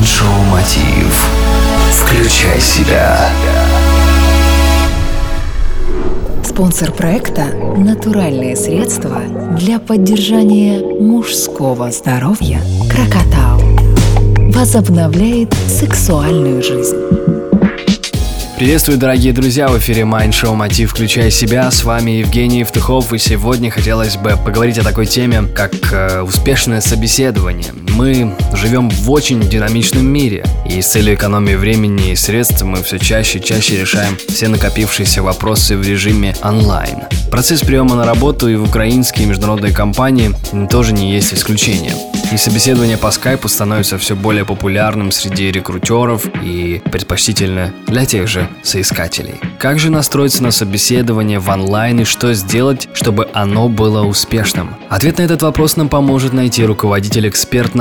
Майншоу Мотив. Включай себя. Спонсор проекта – натуральные средства для поддержания мужского здоровья «Крокотау». Возобновляет сексуальную жизнь. Приветствую, дорогие друзья, в эфире Mind Show Мотив «Включай себя». С вами Евгений Евтухов, и сегодня хотелось бы поговорить о такой теме, как э, успешное собеседование. Мы живем в очень динамичном мире, и с целью экономии времени и средств мы все чаще и чаще решаем все накопившиеся вопросы в режиме онлайн. Процесс приема на работу и в украинские международные компании тоже не есть исключением. И собеседование по скайпу становится все более популярным среди рекрутеров и предпочтительно для тех же соискателей. Как же настроиться на собеседование в онлайн и что сделать, чтобы оно было успешным? Ответ на этот вопрос нам поможет найти руководитель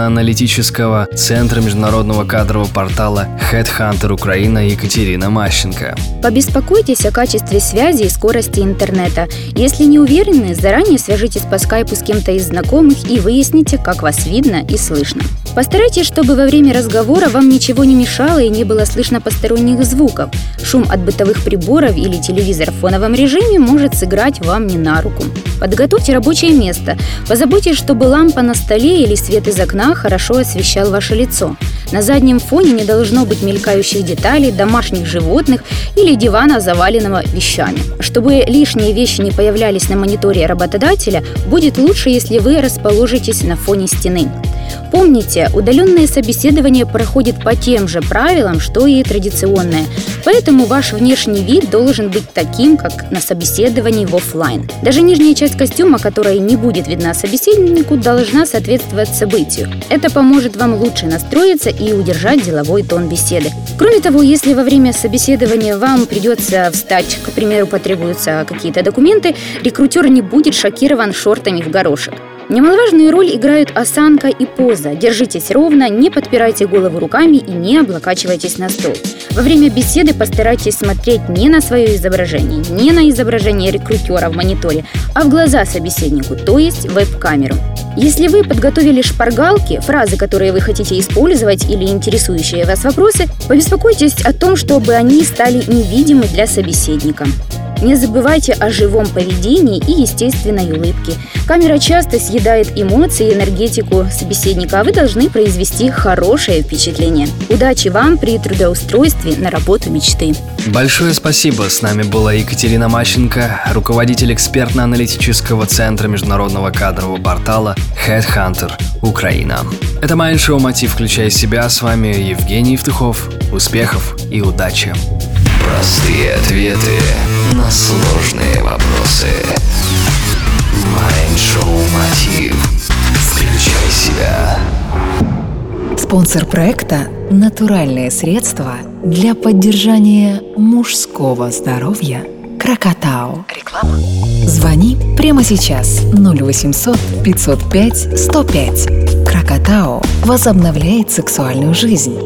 экспертно-аналитического центра международного кадрового портала Headhunter Украина Екатерина Мащенко. Побеспокойтесь о качестве связи и скорости интернета. Если не уверены, заранее свяжитесь по скайпу с кем-то из знакомых и выясните, как вас видно и слышно. Постарайтесь, чтобы во время разговора вам ничего не мешало и не было слышно посторонних звуков. Шум от бытовых приборов или телевизор в фоновом режиме может сыграть вам не на руку. Подготовьте рабочее место. Позаботьтесь, чтобы лампа на столе или свет из окна хорошо освещал ваше лицо. На заднем фоне не должно быть мелькающих деталей, домашних животных или дивана, заваленного вещами. Чтобы лишние вещи не появлялись на мониторе работодателя, будет лучше, если вы расположитесь на фоне стены. Помните, удаленное собеседование проходит по тем же правилам, что и традиционное, поэтому ваш внешний вид должен быть таким, как на собеседовании в офлайн. Даже нижняя часть костюма, которая не будет видна собеседнику, должна соответствовать событию. Это поможет вам лучше настроиться и удержать деловой тон беседы. Кроме того, если во время собеседования вам придется встать, к примеру, потребуются какие-то документы, рекрутер не будет шокирован шортами в горошек. Немаловажную роль играют осанка и поза. Держитесь ровно, не подпирайте голову руками и не облокачивайтесь на стол. Во время беседы постарайтесь смотреть не на свое изображение, не на изображение рекрутера в мониторе, а в глаза собеседнику, то есть веб-камеру. Если вы подготовили шпаргалки, фразы, которые вы хотите использовать или интересующие вас вопросы, побеспокойтесь о том, чтобы они стали невидимы для собеседника. Не забывайте о живом поведении и естественной улыбке. Камера часто съедает эмоции и энергетику собеседника, а вы должны произвести хорошее впечатление. Удачи вам при трудоустройстве на работу мечты. Большое спасибо. С нами была Екатерина Мащенко, руководитель экспертно-аналитического центра международного кадрового портала Headhunter Украина. Это Майншоу «Мотив. Включай себя». С вами Евгений Евтухов. Успехов и удачи! Простые ответы сложные вопросы. Майншоу Мотив. Включай себя. Спонсор проекта – натуральные средства для поддержания мужского здоровья «Крокотау». Реклама. Звони прямо сейчас 0800 505 105. «Крокотау» возобновляет сексуальную жизнь